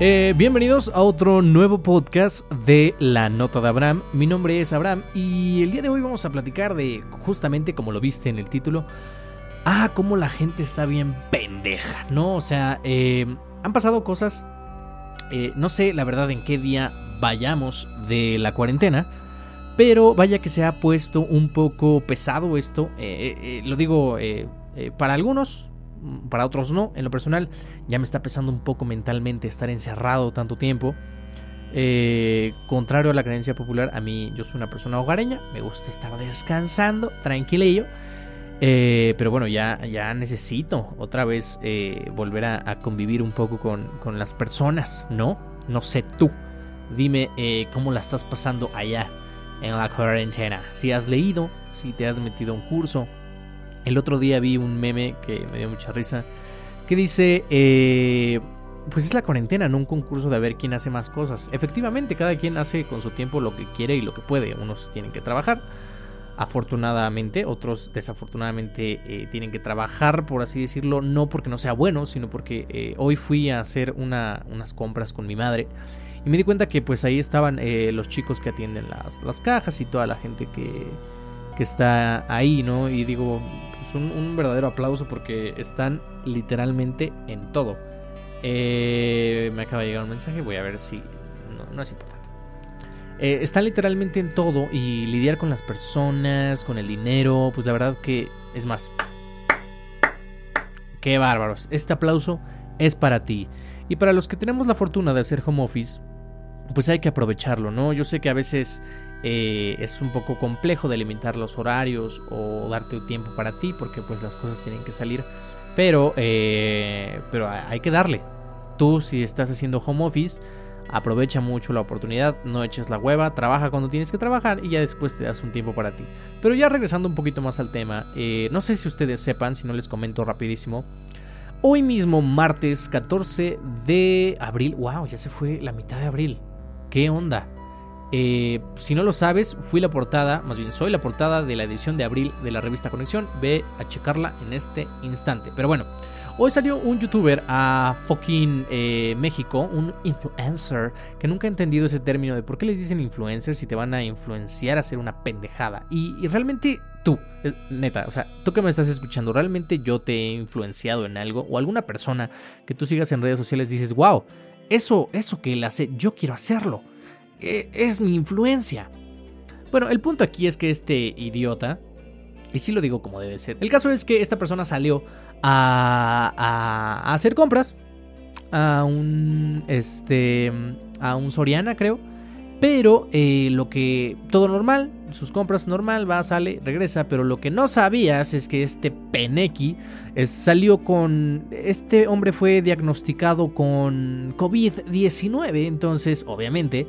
Eh, bienvenidos a otro nuevo podcast de La Nota de Abraham. Mi nombre es Abraham y el día de hoy vamos a platicar de, justamente como lo viste en el título, ah, cómo la gente está bien pendeja, ¿no? O sea, eh, han pasado cosas, eh, no sé la verdad en qué día vayamos de la cuarentena, pero vaya que se ha puesto un poco pesado esto, lo digo para algunos, para otros no. En lo personal, ya me está pesando un poco mentalmente estar encerrado tanto tiempo. Eh, contrario a la creencia popular, a mí yo soy una persona hogareña, me gusta estar descansando, tranquilillo. Eh, pero bueno, ya, ya necesito otra vez eh, volver a, convivir un poco con, con, las personas, ¿no? No sé tú. Dime cómo la estás pasando allá en la cuarentena. Si has leído, si te has metido a un curso, el otro día vi un meme que me dio mucha risa, que dice, eh, pues es la cuarentena, no un concurso de ver quién hace más cosas. Efectivamente, cada quien hace con su tiempo lo que quiere y lo que puede. Unos tienen que trabajar, afortunadamente, otros desafortunadamente eh, tienen que trabajar, por así decirlo, no porque no sea bueno, sino porque eh, hoy fui a hacer unas compras con mi madre. Y me di cuenta que pues ahí estaban los chicos que atienden las, las cajas y toda la gente que, que está ahí, ¿no? Y digo, pues un, verdadero aplauso porque están literalmente en todo. Eh, me acaba de llegar un mensaje, voy a ver si... No, es importante. Eh, están literalmente en todo y lidiar con las personas, con el dinero, pues la verdad que es más... Qué bárbaros. Este aplauso es para ti. Y para los que tenemos la fortuna de hacer home office, pues hay que aprovecharlo, ¿no? Yo sé que a veces eh, es un poco complejo delimitar los horarios o darte tiempo para ti porque pues las cosas tienen que salir. Pero, eh, pero hay que darle. Tú si estás haciendo home office, aprovecha mucho la oportunidad, no eches la hueva, trabaja cuando tienes que trabajar y ya después te das un tiempo para ti. Pero ya regresando un poquito más al tema, eh, no sé si ustedes sepan, si no les comento rapidísimo. Hoy mismo, martes 14 de abril, wow, ya se fue la mitad de abril. ¿Qué onda? Eh, si no lo sabes, fui la portada, más bien soy la portada de la edición de abril de la revista Conexión. Ve a checarla en este instante. Pero bueno, hoy salió un youtuber a fucking eh, México, un influencer, que nunca ha entendido ese término de por qué les dicen influencer si te van a influenciar a hacer una pendejada. Y, realmente tú, neta, o sea, tú que me estás escuchando, realmente yo te he influenciado en algo o alguna persona que tú sigas en redes sociales dices, wow, eso, eso que él hace, yo quiero hacerlo. E, es mi influencia. Bueno, el punto aquí es que este idiota, y sí lo digo como debe ser, el caso es que esta persona salió a, a, hacer compras a un, este, a un Soriana creo, pero eh, lo que, todo normal, sus compras normal, va, sale, regresa, pero lo que no sabías es que este Peneki salió con, este hombre fue diagnosticado con COVID-19, entonces obviamente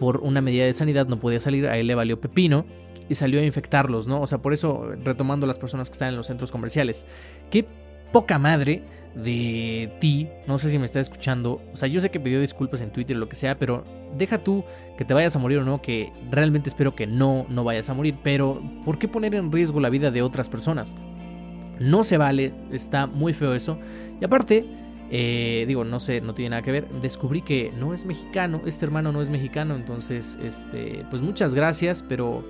por una medida de sanidad no podía salir, a él le valió pepino y salió a infectarlos, ¿no? O sea, por eso, retomando las personas que están en los centros comerciales, qué poca madre de ti, no sé si me está escuchando, o sea, yo sé que pidió disculpas en Twitter o lo que sea, pero deja tú que te vayas a morir o no, que realmente espero que no, no vayas a morir, pero ¿por qué poner en riesgo la vida de otras personas? No se vale, está muy feo eso, y aparte, eh, digo, no sé, no tiene nada que ver. Descubrí que no es mexicano, este hermano no es mexicano, entonces, este, pues muchas gracias, pero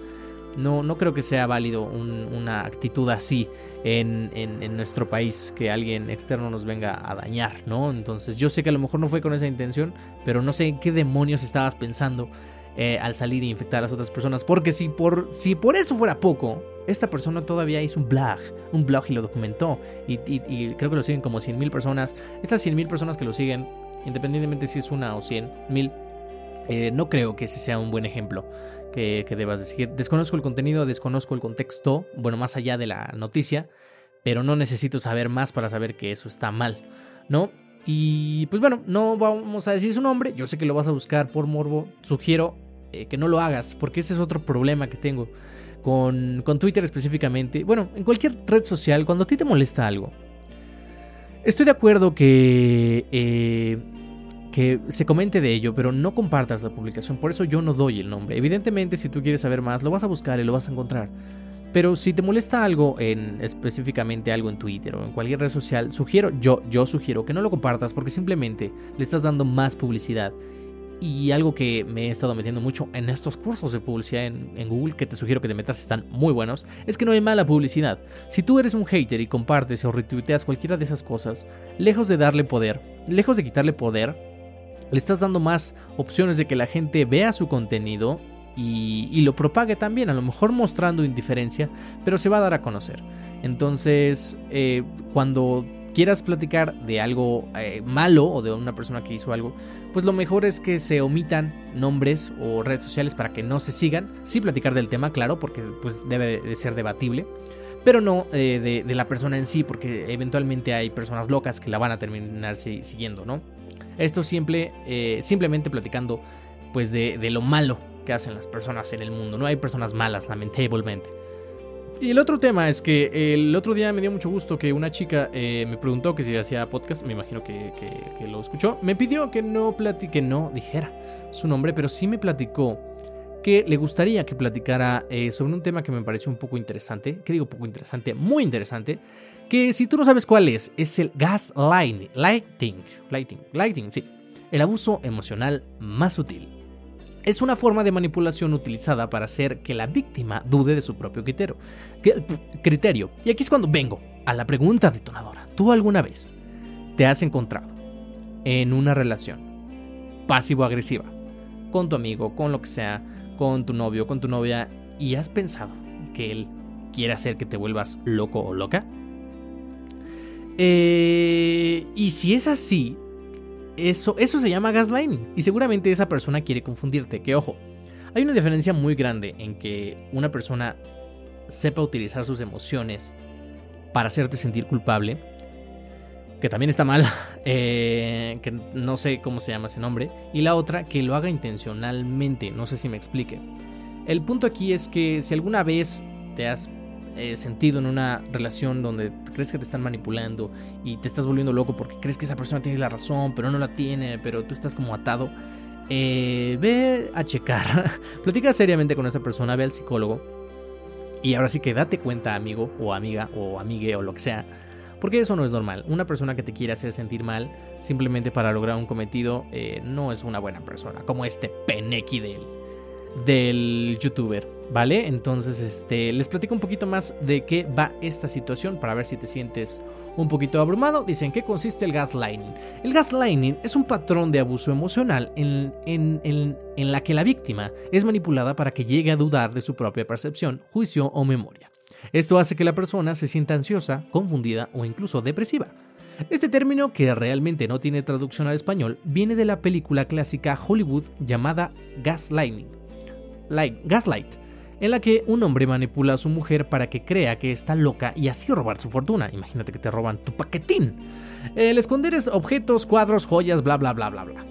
no, no creo que sea válido una actitud así en, en, nuestro país, que alguien externo nos venga a dañar, ¿no? Entonces, yo sé que a lo mejor no fue con esa intención, pero no sé en qué demonios estabas pensando eh, al salir e infectar a las otras personas, porque si por, si por eso fuera poco, esta persona todavía hizo un blog, un blog y lo documentó. Y, creo que lo siguen como 100.000 personas. Estas 100.000 personas que lo siguen, independientemente si es una o 100.000, eh, no creo que ese sea un buen ejemplo que, debas decir. Desconozco el contenido, desconozco el contexto, bueno, más allá de la noticia, pero no necesito saber más para saber que eso está mal, ¿no? Y pues bueno, no vamos a decir su nombre, yo sé que lo vas a buscar por morbo, sugiero eh, que no lo hagas, porque ese es otro problema que tengo con, Twitter específicamente, bueno, en cualquier red social, cuando a ti te molesta algo, estoy de acuerdo que, eh, que se comente de ello, pero no compartas la publicación, por eso yo no doy el nombre. Evidentemente, si tú quieres saber más, lo vas a buscar y lo vas a encontrar. Pero si te molesta algo en específicamente algo en Twitter o en cualquier red social, sugiero, yo, yo sugiero que no lo compartas porque simplemente le estás dando más publicidad. Y algo que me he estado metiendo mucho en estos cursos de publicidad en, Google, que te sugiero que te metas, están muy buenos, es que no hay mala publicidad. Si tú eres un hater y compartes o retuiteas cualquiera de esas cosas, lejos de darle poder, lejos de quitarle poder, le estás dando más opciones de que la gente vea su contenido y, lo propague también, a lo mejor mostrando indiferencia, pero se va a dar a conocer. Entonces, eh, cuando quieras platicar de algo eh, malo o de una persona que hizo algo, pues lo mejor es que se omitan nombres o redes sociales para que no se sigan. Sí platicar del tema, claro, porque pues debe de ser debatible. Pero no eh, de, la persona en sí, porque eventualmente hay personas locas que la van a terminar siguiendo, ¿no? Esto siempre, simplemente platicando pues de lo malo que hacen las personas en el mundo. No hay personas malas, lamentablemente. Y el otro tema es que el otro día me dio mucho gusto que una chica eh, me preguntó que si hacía podcast, me imagino que, lo escuchó, me pidió que no platique, no dijera su nombre, pero sí me platicó que le gustaría que platicara eh, sobre un tema que me pareció un poco interesante, que digo poco interesante, muy interesante, que si tú no sabes cuál es, es el gaslighting, lighting, lighting, lighting, sí, el abuso emocional más sutil es una forma de manipulación utilizada para hacer que la víctima dude de su propio criterio. criterio. Y aquí es cuando vengo a la pregunta detonadora. ¿Tú alguna vez te has encontrado en una relación pasivo-agresiva con tu amigo, con lo que sea, con tu novio, con tu novia, y has pensado que él quiere hacer que te vuelvas loco o loca? Eh, y si es así, eso, eso se llama gaslighting. Y seguramente esa persona quiere confundirte. Que ojo, hay una diferencia muy grande en que una persona sepa utilizar sus emociones para hacerte sentir culpable. Que también está mal. Eh, que no sé cómo se llama ese nombre. Y la otra, que lo haga intencionalmente. No sé si me explique. El punto aquí es que si alguna vez te has eh, sentido en una relación donde crees que te están manipulando y te estás volviendo loco porque crees que esa persona tiene la razón, pero no la tiene, pero tú estás como atado, eh, ve a checar, platica seriamente con esa persona, ve al psicólogo y ahora sí que date cuenta, amigo o amiga o amigue o lo que sea. Porque eso no es normal. Una persona que te quiere hacer sentir mal simplemente para lograr un cometido eh, no es una buena persona. Como este penequi de él del youtuber, ¿vale? Entonces, este, les platico un poquito más de qué va esta situación para ver si te sientes un poquito abrumado. Dicen, ¿qué consiste el gaslighting? El gaslighting es un patrón de abuso emocional en, en, en la que la víctima es manipulada para que llegue a dudar de su propia percepción, juicio o memoria. Esto hace que la persona se sienta ansiosa, confundida o incluso depresiva. Este término, que realmente no tiene traducción al español, viene de la película clásica Hollywood llamada Gaslighting Gaslight, en la que un hombre manipula a su mujer para que crea que está loca y así robar su fortuna. Imagínate que te roban tu paquetín. El esconder objetos, cuadros, joyas, bla, bla, bla, bla, bla.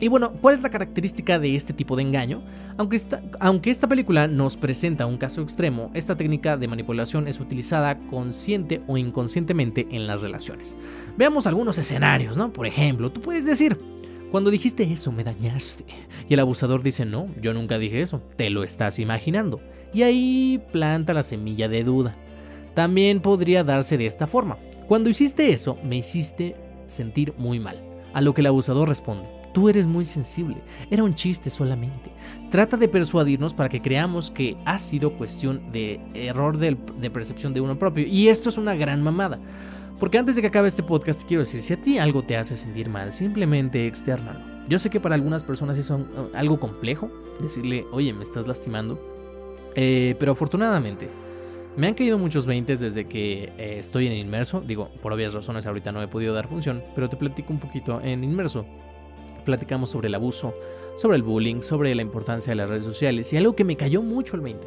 Y bueno, ¿cuál es la característica de este tipo de engaño? Aunque esta, aunque esta película nos presenta un caso extremo, esta técnica de manipulación es utilizada consciente o inconscientemente en las relaciones. Veamos algunos escenarios, ¿no? Por ejemplo, tú puedes decir, cuando dijiste eso me dañaste. Y el abusador dice, no, yo nunca dije eso, te lo estás imaginando. Y ahí planta la semilla de duda. También podría darse de esta forma. Cuando hiciste eso, me hiciste sentir muy mal. A lo que el abusador responde, tú eres muy sensible, era un chiste solamente. Trata de persuadirnos para que creamos que ha sido cuestión de error de, percepción de uno propio. Y esto es una gran mamada. Porque antes de que acabe este podcast, quiero decir, si a ti algo te hace sentir mal, simplemente externalo. Yo sé que para algunas personas es algo complejo decirle, oye, me estás lastimando. Eh, pero afortunadamente, me han caído muchos 20 desde que eh, estoy en inmerso. Digo, por obvias razones ahorita no he podido dar función, pero te platico un poquito en inmerso. Platicamos sobre el abuso, sobre el bullying, sobre la importancia de las redes sociales. Y algo que me cayó mucho el 20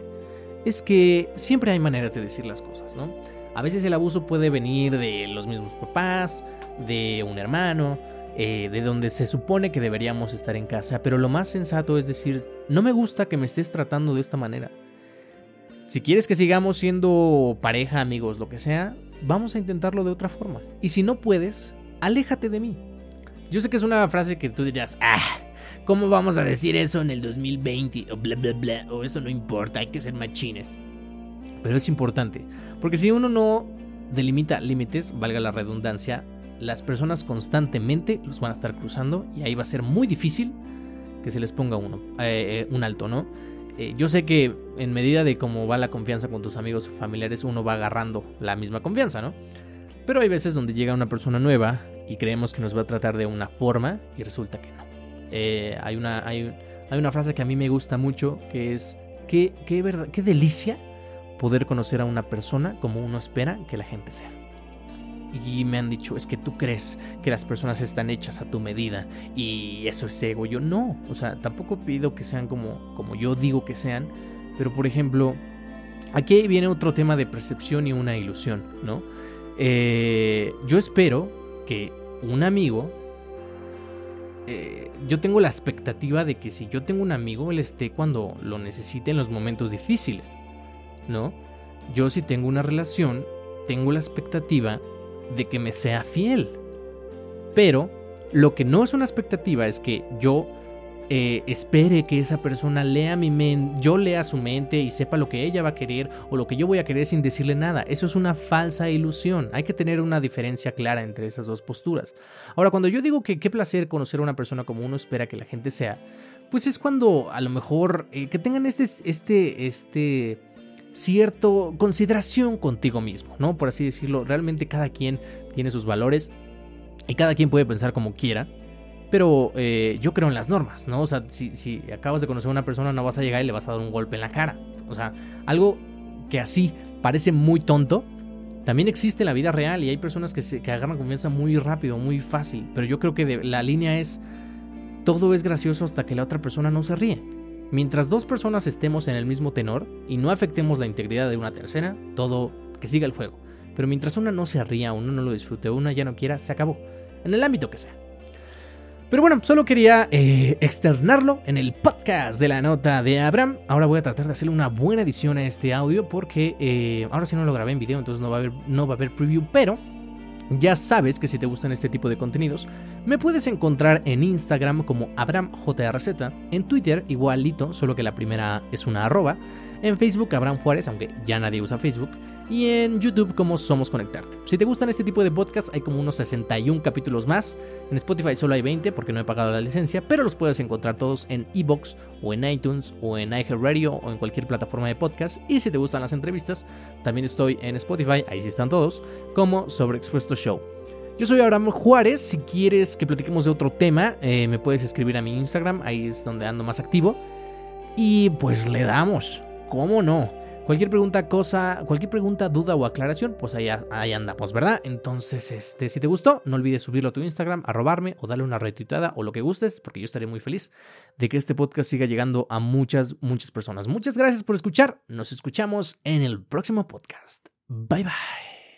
es que siempre hay maneras de decir las cosas, ¿no? A veces el abuso puede venir de los mismos papás, de un hermano, eh, de donde se supone que deberíamos estar en casa, pero lo más sensato es decir, no me gusta que me estés tratando de esta manera. Si quieres que sigamos siendo pareja, amigos, lo que sea, vamos a intentarlo de otra forma. Y si no puedes, aléjate de mí. Yo sé que es una frase que tú dirás, ah, ¿cómo vamos a decir eso en el 2020? O bla, bla, bla, o eso no importa, hay que ser machines. Pero es importante, porque si uno no delimita límites, valga la redundancia, las personas constantemente los van a estar cruzando y ahí va a ser muy difícil que se les ponga uno, eh, eh, un alto, ¿no? Eh, yo sé que en medida de cómo va la confianza con tus amigos o familiares, uno va agarrando la misma confianza, ¿no? Pero hay veces donde llega una persona nueva y creemos que nos va a tratar de una forma y resulta que no. hay, una, hay, hay, una frase que a mí me gusta mucho que es, qué, qué, verdad, qué delicia poder conocer a una persona como uno espera que la gente sea y me han dicho, es que tú crees que las personas están hechas a tu medida y eso es ego. Yo no, o sea, tampoco pido que sean como, como yo digo que sean, pero por ejemplo, aquí viene otro tema de percepción y una ilusión, ¿no? Eh, yo espero que un amigo, eh, yo tengo la expectativa de que si yo tengo un amigo, él esté cuando lo necesite en los momentos difíciles, ¿no? Yo si tengo una relación, tengo la expectativa de que me sea fiel. Pero lo que no es una expectativa es que yo eh, espere que esa persona lea mi mente, yo lea su mente y sepa lo que ella va a querer o lo que yo voy a querer sin decirle nada. Eso es una falsa ilusión. Hay que tener una diferencia clara entre esas dos posturas. Ahora, cuando yo digo que qué placer conocer a una persona como uno espera que la gente sea, pues es cuando a lo mejor eh, que tengan este, este, este cierto consideración contigo mismo, ¿no? Por así decirlo, realmente cada quien tiene sus valores y cada quien puede pensar como quiera, pero eh, yo creo en las normas, ¿no? O sea, si, si, acabas de conocer a una persona no vas a llegar y le vas a dar un golpe en la cara. O sea, algo que así parece muy tonto, también existe en la vida real y hay personas que, se, que agarran confianza muy rápido, muy fácil, pero yo creo que la línea es, todo es gracioso hasta que la otra persona no se ríe. Mientras dos personas estemos en el mismo tenor y no afectemos la integridad de una tercera, todo que siga el juego. Pero mientras una no se ría, uno no lo disfrute, una ya no quiera, se acabó. En el ámbito que sea. Pero bueno, solo quería eh, externarlo en el podcast de la nota de Abraham. Ahora voy a tratar de hacerle una buena edición a este audio porque eh, ahora sí no lo grabé en video, entonces no va a haber, no va a haber preview, pero ya sabes que si te gustan este tipo de contenidos, me puedes encontrar en Instagram como AbramJRZ, en Twitter igualito, solo que la primera es una arroba, en Facebook Abraham Juárez, aunque ya nadie usa Facebook, y en YouTube como Somos Conectarte. Si te gustan este tipo de podcasts, hay como unos 61 capítulos más. En Spotify solo hay 20 porque no he pagado la licencia, pero los puedes encontrar todos en Evox o en iTunes o en iHeartRadio o en cualquier plataforma de podcast. Y si te gustan las entrevistas, también estoy en Spotify, ahí sí están todos, como Sobreexpuesto Show. Yo soy Abraham Juárez, si quieres que platiquemos de otro tema, eh, me puedes escribir a mi Instagram, ahí es donde ando más activo. Y pues le damos, ¿cómo no? Cualquier pregunta, cosa, cualquier pregunta, duda o aclaración, pues ahí, ahí andamos, ¿verdad? Entonces, este, si te gustó, no olvides subirlo a tu Instagram, arrobarme o darle una retuitada o lo que gustes, porque yo estaré muy feliz de que este podcast siga llegando a muchas, muchas personas. Muchas gracias por escuchar. Nos escuchamos en el próximo podcast. Bye bye.